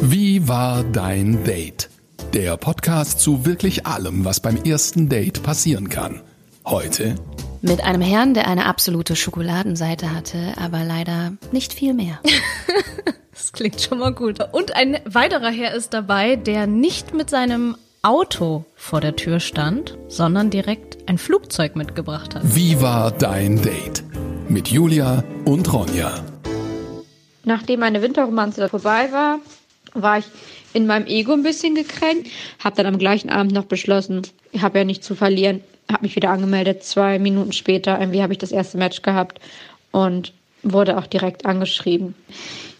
Wie war dein Date? Der Podcast zu wirklich allem, was beim ersten Date passieren kann. Heute Mit einem Herrn, der eine absolute Schokoladenseite hatte, aber leider nicht viel mehr. Das klingt schon mal gut. Und ein weiterer Herr ist dabei, der nicht mit seinem Auto vor der Tür stand, sondern direkt ein Flugzeug mitgebracht hat. Wie war dein Date? Mit Julia und Ronja. Nachdem meine Winterromanze vorbei war, war ich in meinem Ego ein bisschen gekränkt. Habe dann am gleichen Abend noch beschlossen, ich habe ja nichts zu verlieren. Habe mich wieder angemeldet. Zwei Minuten später irgendwie habe ich das erste Match gehabt und wurde auch direkt angeschrieben.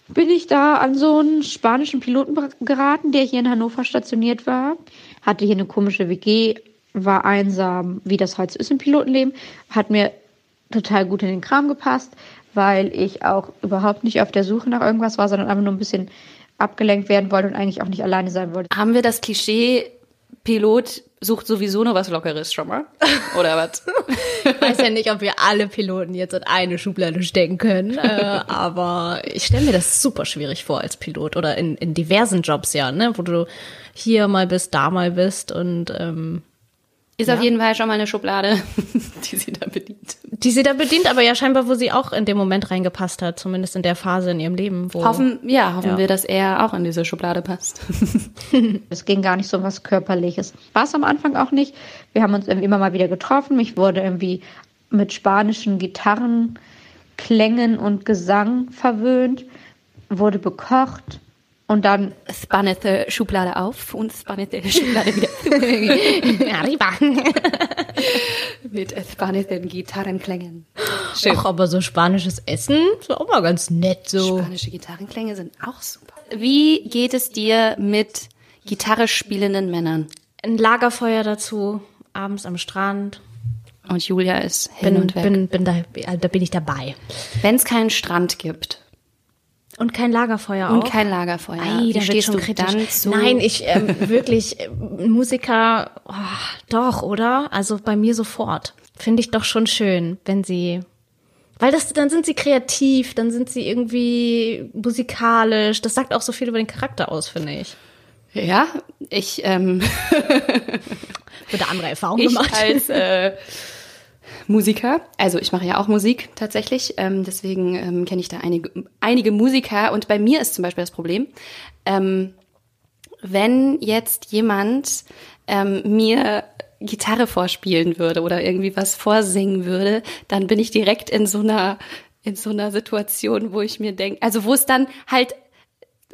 Bin ich da an so einen spanischen Piloten geraten, der hier in Hannover stationiert war. Hatte hier eine komische WG, war einsam, wie das halt so ist im Pilotenleben. Hat mir total gut in den Kram gepasst, weil ich auch überhaupt nicht auf der Suche nach irgendwas war, sondern einfach nur ein bisschen abgelenkt werden wollte und eigentlich auch nicht alleine sein wollte. Haben wir das Klischee, Pilot sucht sowieso nur was Lockeres schon mal? Oder was? Ich weiß ja nicht, ob wir alle Piloten jetzt in eine Schublade stecken können, äh, aber ich stelle mir das super schwierig vor als Pilot oder in, in diversen Jobs ja, ne, wo du hier mal bist, da mal bist und ähm, Ist auf jeden Fall schon mal eine Schublade, die sie da bedient. Die sie da bedient, aber ja scheinbar, wo sie auch in dem Moment reingepasst hat, zumindest in der Phase in ihrem Leben. Wo Hoffen, ja, hoffen Ja. wir, dass er auch in diese Schublade passt. Es ging gar nicht so um was Körperliches. War es am Anfang auch nicht. Wir haben uns immer mal wieder getroffen. Mich wurde irgendwie mit spanischen Gitarren, Klängen und Gesang verwöhnt, wurde bekocht und dann Spannete Schublade auf und spannete Schublade wieder Arriba. mit spannenden Gitarrenklängen. Schön. Ach, aber so spanisches Essen ist auch mal ganz nett so. Spanische Gitarrenklänge sind auch super. Wie geht es dir mit Gitarre spielenden Männern? Ein Lagerfeuer dazu, abends am Strand. Und Julia ist hin Bin, und weg. bin, bin da, da bin ich dabei. Wenn es keinen Strand gibt Und kein Lagerfeuer und auch. kein Lagerfeuer, Ei, da wird schon kritisch. Nein, ich ähm, wirklich äh, Musiker, oh, doch, oder? Also bei mir sofort. Finde ich doch schon schön, wenn sie, weil das, dann sind sie kreativ, dann sind sie irgendwie musikalisch. Das sagt auch so viel über den Charakter aus, finde ich. Ja, ich, ähm, da andere Erfahrungen ich gemacht. als äh, Musiker, also ich mache ja auch Musik tatsächlich, ähm, deswegen ähm, kenne ich da einige, einige Musiker und bei mir ist zum Beispiel das Problem, ähm, wenn jetzt jemand ähm, mir Gitarre vorspielen würde oder irgendwie was vorsingen würde, dann bin ich direkt in so einer in so einer Situation, wo ich mir denke, also wo es dann halt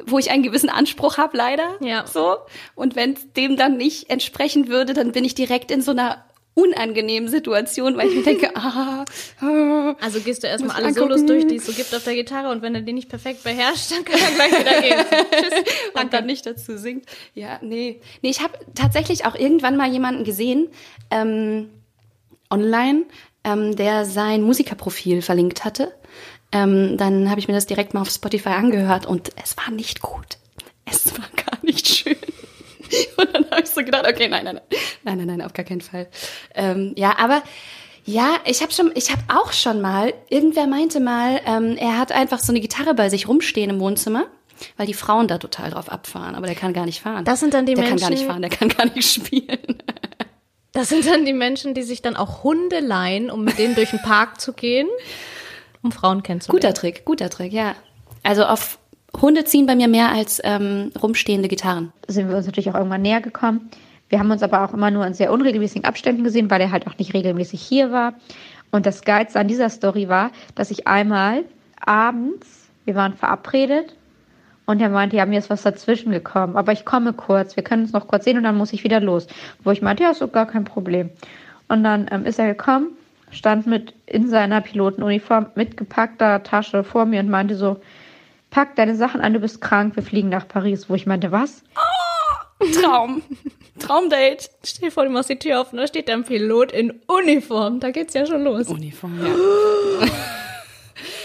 wo ich einen gewissen Anspruch habe, leider. Ja. So. Und wenn es dem dann nicht entsprechen würde, dann bin ich direkt in so einer unangenehmen Situation, weil ich mir denke, ah, ah Also gehst du erstmal alle angucken. Solos durch, die es so gibt auf der Gitarre und wenn du die nicht perfekt beherrschst, dann kann er gleich wieder gehen. Tschüss. und dann nicht dazu singt. Ja, nee. Nee, ich habe tatsächlich auch irgendwann mal jemanden gesehen, ähm, online, ähm, der sein Musikerprofil verlinkt hatte. Ähm, dann habe ich mir das direkt mal auf Spotify angehört und es war nicht gut. Es war gar nicht schön. Und dann habe ich so gedacht, okay, nein, nein, nein, nein, nein, nein, auf gar keinen Fall. Ähm, ja, aber ja, ich habe schon, ich habe auch schon mal, irgendwer meinte mal, ähm, er hat einfach so eine Gitarre bei sich rumstehen im Wohnzimmer, weil die Frauen da total drauf abfahren, aber der kann gar nicht fahren. Das sind dann die der kann gar nicht Menschen- fahren, der kann gar nicht spielen. Das sind dann die Menschen, die sich dann auch Hunde leihen, um mit denen durch den Park zu gehen, um Frauen kennenzulernen. Guter Trick, guter Trick, ja. Also auf Hunde ziehen bei mir mehr als ähm, rumstehende Gitarren. sind wir uns natürlich auch irgendwann näher gekommen. Wir haben uns aber auch immer nur in sehr unregelmäßigen Abständen gesehen, weil er halt auch nicht regelmäßig hier war. Und das Geilste an dieser Story war, dass ich einmal abends, wir waren verabredet und er meinte, ja, mir ist was dazwischen gekommen, aber ich komme kurz, wir können uns noch kurz sehen und dann muss ich wieder los. Wo ich meinte, ja, ist doch gar kein Problem. Und dann ähm, ist er gekommen, stand mit in seiner Pilotenuniform mit gepackter Tasche vor mir und meinte so, pack deine Sachen an, du bist krank, wir fliegen nach Paris. Wo ich meinte, was? Traum. Traumdate. Stell dir vor, du machst die Tür auf und da steht ein Pilot in Uniform. Da geht's ja schon los. Uniform, ja.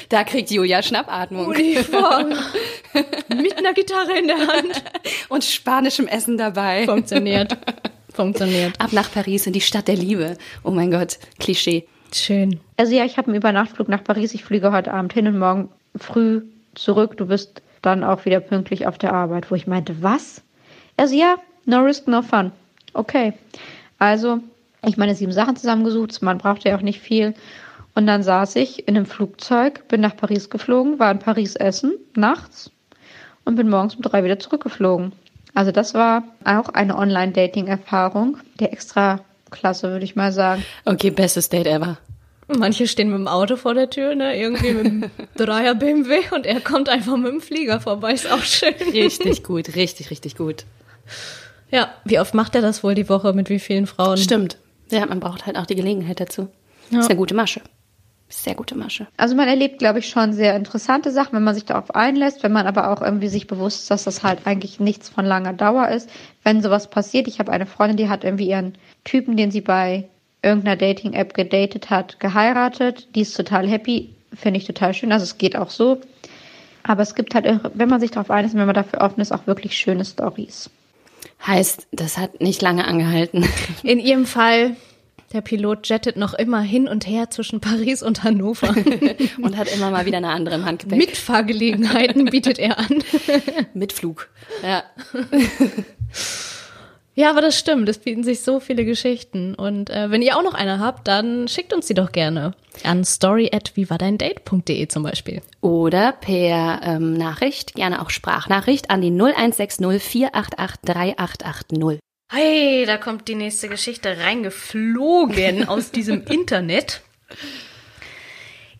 Da kriegt Julia Schnappatmung. Uniform. Mit einer Gitarre in der Hand. Und spanischem Essen dabei. Funktioniert. Funktioniert. Ab nach Paris in die Stadt der Liebe. Oh mein Gott, Klischee. Schön. Also ja, ich habe einen Übernachtflug nach Paris. Ich fliege heute Abend hin und morgen früh zurück. Du wirst dann auch wieder pünktlich auf der Arbeit, wo ich meinte, was? Also ja, no risk, no fun. Okay. Also, ich meine sieben Sachen zusammengesucht, man brauchte ja auch nicht viel. Und dann saß ich in einem Flugzeug, bin nach Paris geflogen, war in Paris essen, nachts und bin morgens um drei wieder zurückgeflogen. Also das war auch eine Online-Dating-Erfahrung, der extra klasse, würde ich mal sagen. Okay, bestes Date ever. Manche stehen mit dem Auto vor der Tür, ne? Irgendwie mit dem Dreier BMW und er kommt einfach mit dem Flieger vorbei. Ist auch schön. Richtig gut, richtig, richtig gut. Ja, wie oft macht er das wohl die Woche mit wie vielen Frauen? Stimmt. Ja, man braucht halt auch die Gelegenheit dazu. Ja. Ist eine gute Masche. Sehr gute Masche. Also man erlebt, glaube ich, schon sehr interessante Sachen, wenn man sich darauf einlässt, wenn man aber auch irgendwie sich bewusst ist, dass das halt eigentlich nichts von langer Dauer ist. Wenn sowas passiert, ich habe eine Freundin, die hat irgendwie ihren Typen, den sie bei irgendeiner Dating-App gedatet hat, geheiratet. Die ist total happy, finde ich total schön. Also es geht auch so. Aber es gibt halt, wenn man sich darauf einlässt, wenn man dafür offen ist, auch wirklich schöne Stories. Heißt, das hat nicht lange angehalten. In ihrem Fall, der Pilot jettet noch immer hin und her zwischen Paris und Hannover. und hat immer mal wieder eine andere im Handgepäck. Mitfahrgelegenheiten bietet er an. Mit Flug. Ja. Ja, aber das stimmt. Es bieten sich so viele Geschichten. Und äh, wenn ihr auch noch eine habt, dann schickt uns sie doch gerne an story@vivadeindate.de zum Beispiel. Oder per ähm, Nachricht, gerne auch Sprachnachricht an die 0160 488 3880. Hey, da kommt die nächste Geschichte reingeflogen aus diesem Internet.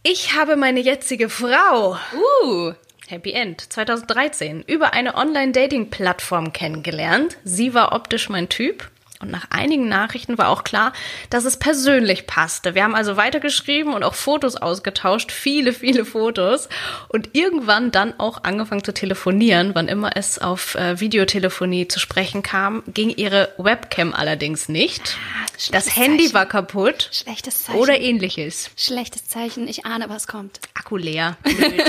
Ich habe meine jetzige Frau. Uh. Happy End 2013 über eine Online-Dating-Plattform kennengelernt. Sie war optisch mein Typ. Und nach einigen Nachrichten war auch klar, dass es persönlich passte. Wir haben also weitergeschrieben und auch Fotos ausgetauscht, viele, viele Fotos. Und irgendwann dann auch angefangen zu telefonieren. Wann immer es auf äh, Videotelefonie zu sprechen kam, ging ihre Webcam allerdings nicht. Ah, das Handy Zeichen. war kaputt. Schlechtes Zeichen. Oder ähnliches. Schlechtes Zeichen. Ich ahne, was kommt. Akku leer.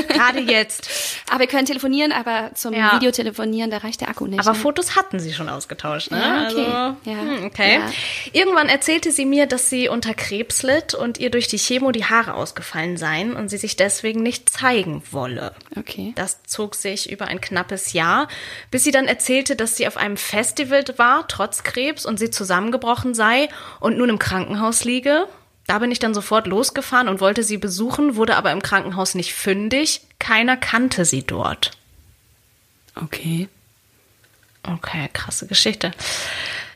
Gerade jetzt. Aber wir können telefonieren, aber zum ja. Videotelefonieren, da reicht der Akku nicht. Aber ne? Fotos hatten sie schon ausgetauscht, ne? Ja, okay. Also, ja. Hm, okay. Ja. Irgendwann erzählte sie mir, dass sie unter Krebs litt und ihr durch die Chemo die Haare ausgefallen seien und sie sich deswegen nicht zeigen wolle. Okay. Das zog sich über ein knappes Jahr, bis sie dann erzählte, dass sie auf einem Festival war, trotz Krebs, und sie zusammengebrochen sei und nun im Krankenhaus liege. Da bin ich dann sofort losgefahren und wollte sie besuchen, wurde aber im Krankenhaus nicht fündig. Keiner kannte sie dort. Okay. Okay, krasse Geschichte.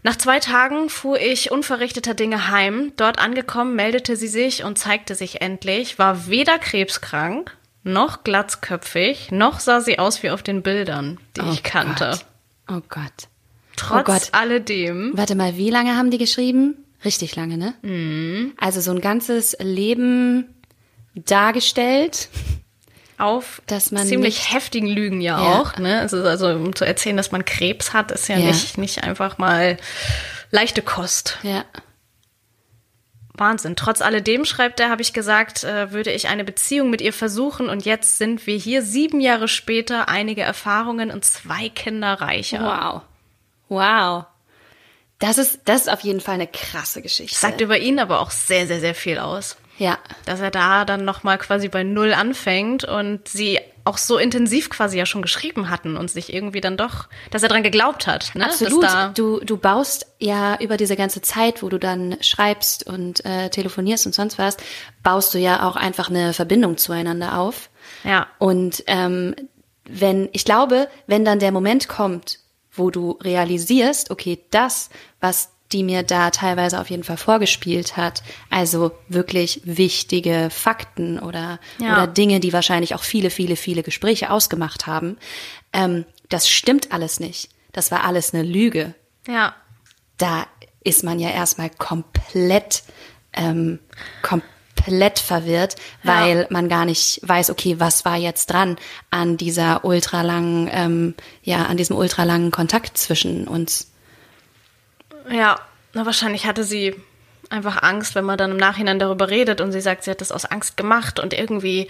Nach zwei Tagen fuhr ich unverrichteter Dinge heim. Dort angekommen meldete sie sich und zeigte sich endlich, war weder krebskrank, noch glatzköpfig, noch sah sie aus wie auf den Bildern, die oh ich kannte. Gott. Oh Gott. Trotz oh Gott. alledem. Warte mal, wie lange haben die geschrieben? Richtig lange, ne? Mhm. Also so ein ganzes Leben dargestellt auf dass man ziemlich heftigen Lügen ja, ja. auch. Ne? Also, also um zu erzählen, dass man Krebs hat, ist ja, ja, Nicht, nicht einfach mal leichte Kost. Ja. Wahnsinn. Trotz alledem, schreibt er, habe ich gesagt, äh, würde ich eine Beziehung mit ihr versuchen und jetzt sind wir hier sieben Jahre später, einige Erfahrungen und zwei Kinder reicher. Wow. Wow. Das ist, das ist auf jeden Fall eine krasse Geschichte. Sagt über ihn aber auch sehr, sehr, sehr viel aus. Ja. Dass er da dann nochmal quasi bei Null anfängt und sie auch so intensiv quasi ja schon geschrieben hatten und sich irgendwie dann doch, dass er dran geglaubt hat. Ne? Absolut. du, du baust ja über diese ganze Zeit, wo du dann schreibst und äh, telefonierst und sonst was, baust du ja auch einfach eine Verbindung zueinander auf. Ja. Und ähm, wenn, ich glaube, wenn dann der Moment kommt, wo du realisierst, okay, das, was die mir da teilweise auf jeden Fall vorgespielt hat. Also wirklich wichtige Fakten oder, ja. oder Dinge, die wahrscheinlich auch viele, viele, viele Gespräche ausgemacht haben. Ähm, das stimmt alles nicht. Das war alles eine Lüge. Ja. Da ist man ja erstmal komplett, ähm, komplett verwirrt, ja. weil man gar nicht weiß, okay, was war jetzt dran an dieser ultralangen, ähm, ja, an diesem ultralangen Kontakt zwischen uns. Ja, na, wahrscheinlich hatte sie einfach Angst, wenn man dann im Nachhinein darüber redet und sie sagt, sie hat das aus Angst gemacht und irgendwie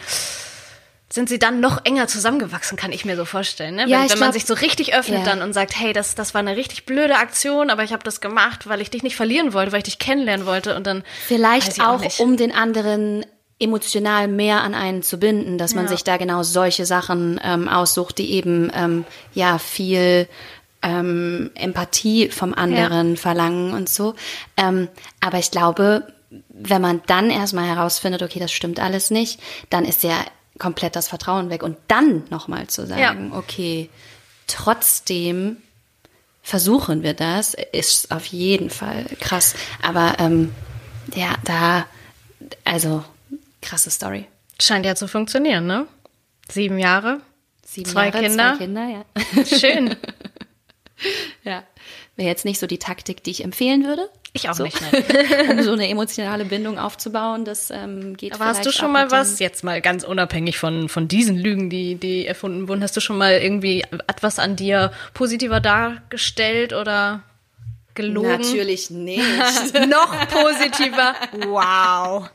sind sie dann noch enger zusammengewachsen, kann ich mir so vorstellen. Ne? Ja, wenn, wenn glaub, man sich so richtig öffnet ja. dann und sagt, hey, das, das war eine richtig blöde Aktion, aber ich habe das gemacht, weil ich dich nicht verlieren wollte, weil ich dich kennenlernen wollte und dann vielleicht auch, um den anderen emotional mehr an einen zu binden, dass man Ja. sich da genau solche Sachen ähm, aussucht, die eben ähm, ja viel ähm, Empathie vom anderen verlangen und so. Ähm, aber ich glaube, wenn man dann erstmal herausfindet, okay, das stimmt alles nicht, dann ist ja komplett das Vertrauen weg. Und dann nochmal zu sagen, okay, trotzdem versuchen wir das, ist auf jeden Fall krass. Aber ähm, ja, da, also krasse Story. Scheint ja zu funktionieren, ne? Sieben Jahre. Sieben Zwei Jahre, Kinder. Zwei Kinder, ja. Schön. ja. Wäre jetzt nicht so die Taktik, die ich empfehlen würde. Ich auch so. nicht, um so eine emotionale Bindung aufzubauen, das ähm, geht Aber hast du schon mal was, jetzt mal ganz unabhängig von, von diesen Lügen, die, die erfunden wurden, hast du schon mal irgendwie etwas an dir positiver dargestellt oder gelogen? Natürlich nicht. Noch positiver. Wow.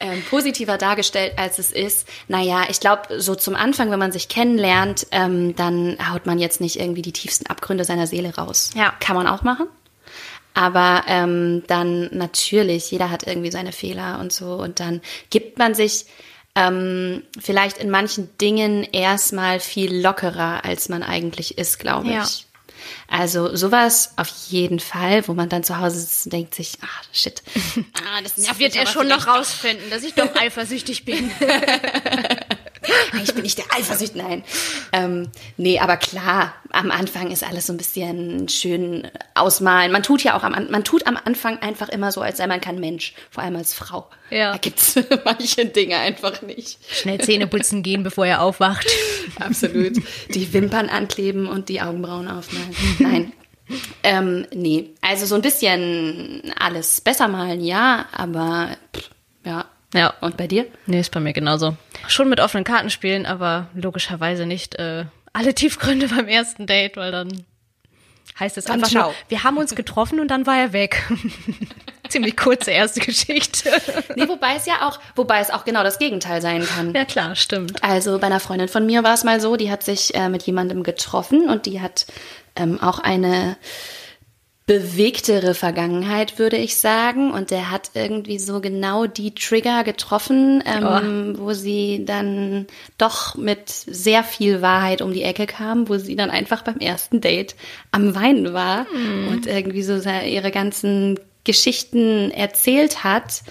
ähm, positiver dargestellt, als es ist. Naja, ich glaube, so zum Anfang, wenn man sich kennenlernt, ähm, dann haut man jetzt nicht irgendwie die tiefsten Abgründe seiner Seele raus. Ja. Kann man auch machen. Aber ähm, dann natürlich, jeder hat irgendwie seine Fehler und so. Und dann gibt man sich ähm, vielleicht in manchen Dingen erstmal viel lockerer, als man eigentlich ist, glaube Ja. Also sowas auf jeden Fall, wo man dann zu Hause sitzt und denkt sich, ah, shit. Ah, das nervt Wird er schon noch rausfinden, dass ich doch eifersüchtig bin. ich bin nicht der Eifersucht, nein. Ähm, nee, aber klar, am Anfang ist alles so ein bisschen schön ausmalen. Man tut ja auch am, An- man tut am Anfang einfach immer so, als sei man kein Mensch, vor allem als Frau. Ja. Da gibt's manche Dinge einfach nicht. Schnell Zähne putzen gehen, bevor er aufwacht. Absolut. Die Wimpern ankleben und die Augenbrauen aufmalen. Nein. Ähm, nee, also so ein bisschen alles besser malen, ja, aber pff, ja. Ja. Und bei dir? Nee, ist bei mir genauso. Schon mit offenen Karten spielen, aber logischerweise nicht äh, alle Tiefgründe beim ersten Date, weil dann heißt es Dann einfach ciao. nur, wir haben uns getroffen und dann war er weg. Ziemlich kurze erste Geschichte. Nee, wobei es ja auch, wobei es auch genau das Gegenteil sein kann. ja klar, stimmt. Also bei einer Freundin von mir war es mal so, die hat sich äh, mit jemandem getroffen und die hat ähm, auch eine bewegtere Vergangenheit, würde ich sagen. Und der hat irgendwie so genau die Trigger getroffen, ähm, wo sie dann doch mit sehr viel Wahrheit um die Ecke kam, wo sie dann einfach beim ersten Date am Weinen war und irgendwie so ihre ganzen Geschichten erzählt hat.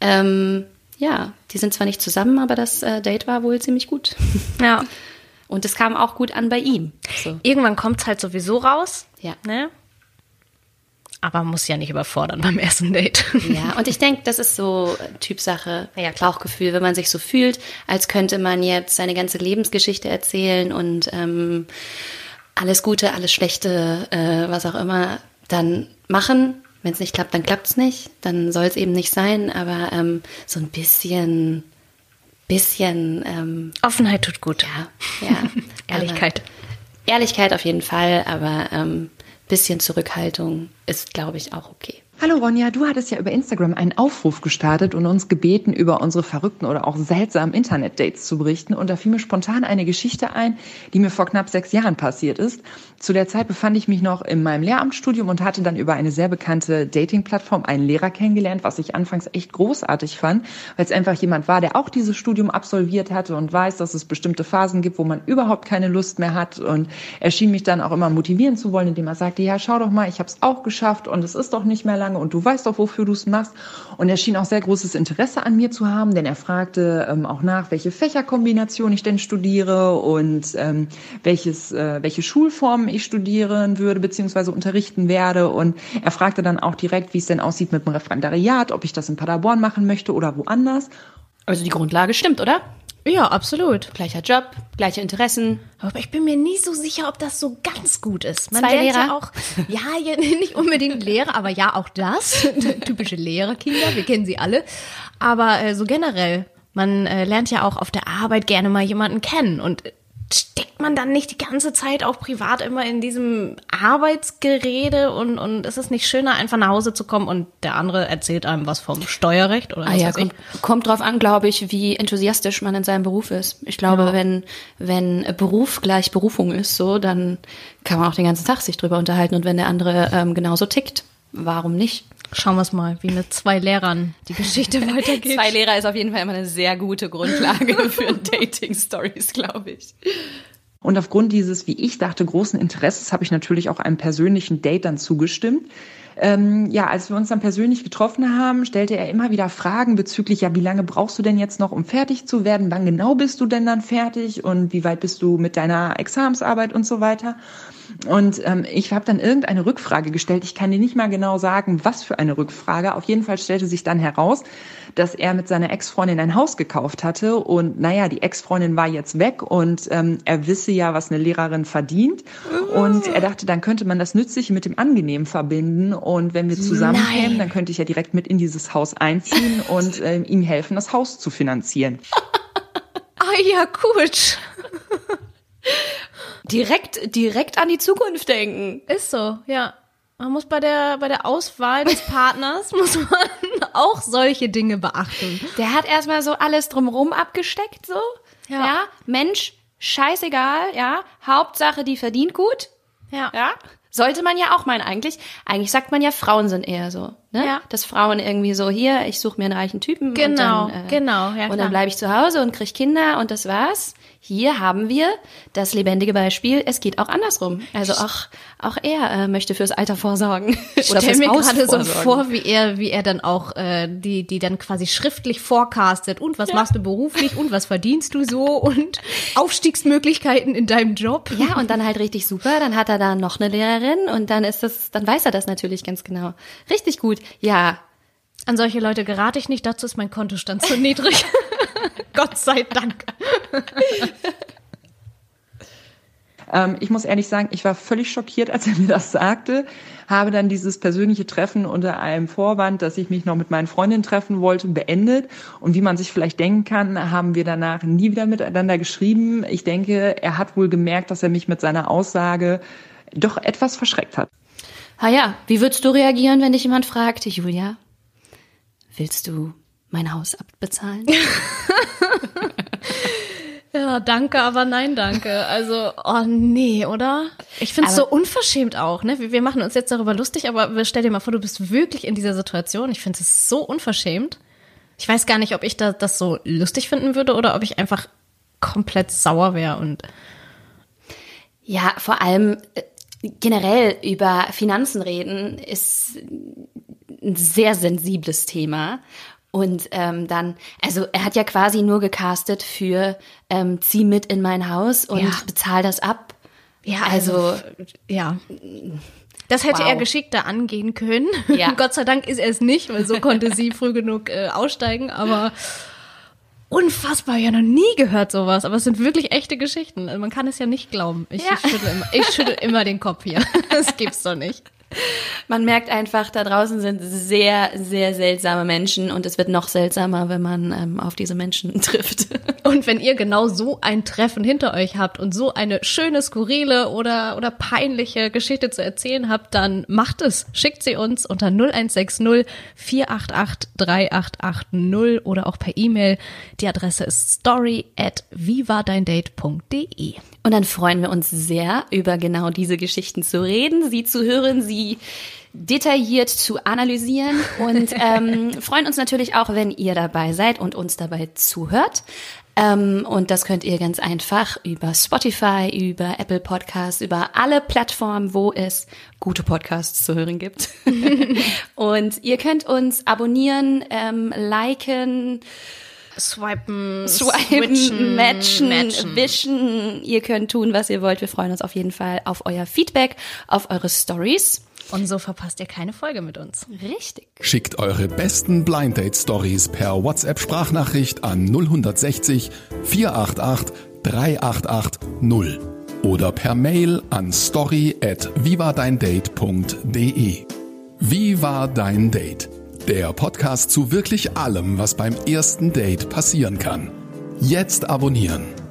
Ähm, ja, die sind zwar nicht zusammen, aber das äh, Date war wohl ziemlich gut. Ja. Und es kam auch gut an bei ihm. So. Irgendwann kommt's halt sowieso raus. Ja. Ne? Aber man muss ja nicht überfordern beim ersten Date. Ja, und ich denke, das ist so Typsache, Ja. Bauchgefühl, wenn man sich so fühlt, als könnte man jetzt seine ganze Lebensgeschichte erzählen und ähm, alles Gute, alles Schlechte, äh, was auch immer, dann machen. Wenn es nicht klappt, dann klappt's nicht. Dann soll es eben nicht sein, aber ähm, so ein bisschen, bisschen, ähm, Offenheit tut gut. ja, ja. Ehrlichkeit. Aber, Ehrlichkeit auf jeden Fall, aber ähm, bisschen Zurückhaltung ist, glaube ich, auch okay. Hallo Ronja, du hattest ja über Instagram einen Aufruf gestartet und uns gebeten, über unsere verrückten oder auch seltsamen Internet-Dates zu berichten. Und da fiel mir spontan eine Geschichte ein, die mir vor knapp sechs Jahren passiert ist. Zu der Zeit befand ich mich noch in meinem Lehramtsstudium und hatte dann über eine sehr bekannte Dating-Plattform einen Lehrer kennengelernt, was ich anfangs echt großartig fand, weil es einfach jemand war, der auch dieses Studium absolviert hatte und weiß, dass es bestimmte Phasen gibt, wo man überhaupt keine Lust mehr hat. Und er schien mich dann auch immer motivieren zu wollen, indem er sagte, ja, schau doch mal, ich habe es auch geschafft und es ist doch nicht mehr lange und du weißt doch, wofür du es machst. Und er schien auch sehr großes Interesse an mir zu haben, denn er fragte ähm, auch nach, welche Fächerkombination ich denn studiere und ähm, welches, äh, welche Schulformen ich studieren würde beziehungsweise unterrichten werde. Und er fragte dann auch direkt, wie es denn aussieht mit dem Referendariat, ob ich das in Paderborn machen möchte oder woanders. Also die Grundlage stimmt, oder? Ja, absolut. Gleicher Job, gleiche Interessen. Aber ich bin mir nie so sicher, ob das so ganz gut ist. Man Zwei lernt Lehrer? ja auch, ja, nicht unbedingt Lehrer, aber ja, auch das. Typische Lehrerkinder, wir kennen sie alle. Aber äh, so generell, man äh, lernt ja auch auf der Arbeit gerne mal jemanden kennen und äh, steckt man dann nicht die ganze Zeit auch privat immer in diesem Arbeitsgerede und, und ist es nicht schöner, einfach nach Hause zu kommen und der andere erzählt einem was vom Steuerrecht oder Ah was ja, weiß ich? kommt, kommt drauf an, glaube ich, wie enthusiastisch man in seinem Beruf ist. Ich glaube, wenn, wenn Beruf gleich Berufung ist, so, dann kann man auch den ganzen Tag sich drüber unterhalten. Und wenn der andere ähm, genauso tickt, warum nicht? Schauen wir es mal, wie mit zwei Lehrern die Geschichte weitergeht. Zwei Lehrer ist auf jeden Fall immer eine sehr gute Grundlage für Dating-Stories, glaube ich. Und aufgrund dieses, wie ich dachte, großen Interesses habe ich natürlich auch einem persönlichen Date dann zugestimmt. Ähm, ja, als wir uns dann persönlich getroffen haben, stellte er immer wieder Fragen bezüglich, ja, wie lange brauchst du denn jetzt noch, um fertig zu werden? Wann genau bist du denn dann fertig? Und wie weit bist du mit deiner Examensarbeit und so weiter? Und ähm, ich habe dann irgendeine Rückfrage gestellt. Ich kann dir nicht mal genau sagen, was für eine Rückfrage. Auf jeden Fall stellte sich dann heraus, dass er mit seiner Ex-Freundin ein Haus gekauft hatte. Und naja, die Ex-Freundin war jetzt weg und ähm, er wisse ja, was eine Lehrerin verdient. Und er dachte, dann könnte man das Nützliche mit dem Angenehmen verbinden. Und wenn wir zusammenkämen, dann könnte ich ja direkt mit in dieses Haus einziehen und ähm, ihm helfen, das Haus zu finanzieren. Ah ja, gut. Direkt, direkt an die Zukunft denken. Ist so, ja. Man muss bei der, bei der Auswahl des Partners, muss man auch solche Dinge beachten. Der hat erstmal so alles drumrum abgesteckt, so. Ja. ja. Mensch, scheißegal, ja. Hauptsache, die verdient gut. Ja. Ja. Sollte man ja auch meinen, eigentlich. Eigentlich sagt man ja, Frauen sind eher so, ne? Ja. Dass Frauen irgendwie so, hier, ich suche mir einen reichen Typen. Genau, und dann, äh, genau, ja, Und dann bleibe ich zu Hause und krieg Kinder und das war's. Hier haben wir das lebendige Beispiel, es geht auch andersrum. Also auch, auch er äh, möchte fürs Alter vorsorgen. Ich stell mir gerade so vor, wie er, wie er dann auch äh, die, die dann quasi schriftlich forecastet. Und was machst du beruflich und was verdienst du so und Aufstiegsmöglichkeiten in deinem Job. Ja, und dann halt richtig super. Dann hat er da noch eine Lehrerin und dann ist das, dann weiß er das natürlich ganz genau. Richtig gut. Ja. An solche Leute gerate ich nicht, dazu ist mein Kontostand zu niedrig. Gott sei Dank. Ähm, ich muss ehrlich sagen, ich war völlig schockiert, als er mir das sagte, habe dann dieses persönliche Treffen unter einem Vorwand, dass ich mich noch mit meinen Freundinnen treffen wollte, beendet. Und wie man sich vielleicht denken kann, haben wir danach nie wieder miteinander geschrieben. Ich denke, er hat wohl gemerkt, dass er mich mit seiner Aussage doch etwas verschreckt hat. Ah ja, wie würdest du reagieren, wenn dich jemand fragt, Julia, willst du mein Haus abbezahlen? Ja, danke, aber nein, danke. Also, oh nee, oder? Ich find's so unverschämt auch, ne? Wir wir machen uns jetzt darüber lustig, aber stell dir mal vor, du bist wirklich in dieser Situation. Ich finde es so unverschämt. Ich weiß gar nicht, ob ich da, das so lustig finden würde oder ob ich einfach komplett sauer wäre und Ja, vor allem äh, generell über Finanzen reden ist ein sehr sensibles Thema. Und ähm, dann, also er hat ja quasi nur gecastet für ähm, zieh mit in mein Haus und Ja. bezahl das ab. Ja, Also- also, ja. Das hätte Wow. er geschickter angehen können. Ja. Gott sei Dank ist er es nicht, weil so konnte sie früh genug äh, aussteigen, aber unfassbar, ja noch nie gehört sowas, aber es sind wirklich echte Geschichten. Also man kann es ja nicht glauben. Ich, Ja. ich schüttel immer, ich schüttel immer den Kopf hier. Das gibt's doch nicht. Man merkt einfach, da draußen sind sehr, sehr seltsame Menschen und es wird noch seltsamer, wenn man ähm, auf diese Menschen trifft. Und wenn ihr genau so ein Treffen hinter euch habt und so eine schöne, skurrile oder, oder peinliche Geschichte zu erzählen habt, dann macht es. Schickt sie uns unter 0160 488 3880 oder auch per E-Mail. Die Adresse ist story at vivadeindate.de. Und dann freuen wir uns sehr, über genau diese Geschichten zu reden, sie zu hören, sie detailliert zu analysieren und ähm, freuen uns natürlich auch, wenn ihr dabei seid und uns dabei zuhört. Ähm, und das könnt ihr ganz einfach über Spotify, über Apple Podcasts, über alle Plattformen, wo es gute Podcasts zu hören gibt. und ihr könnt uns abonnieren, ähm, liken, Swipen, swipen, switchen, matchen, matchen. wischen. Ihr könnt tun, was ihr wollt. Wir freuen uns auf jeden Fall auf euer Feedback, auf eure Stories. Und so verpasst ihr keine Folge mit uns. Richtig. Schickt eure besten Blind Date Stories per WhatsApp Sprachnachricht an 0160 488 388 0 oder per Mail an story at vivadeindate.de. Wie war dein Date? Der Podcast zu wirklich allem, was beim ersten Date passieren kann. Jetzt abonnieren.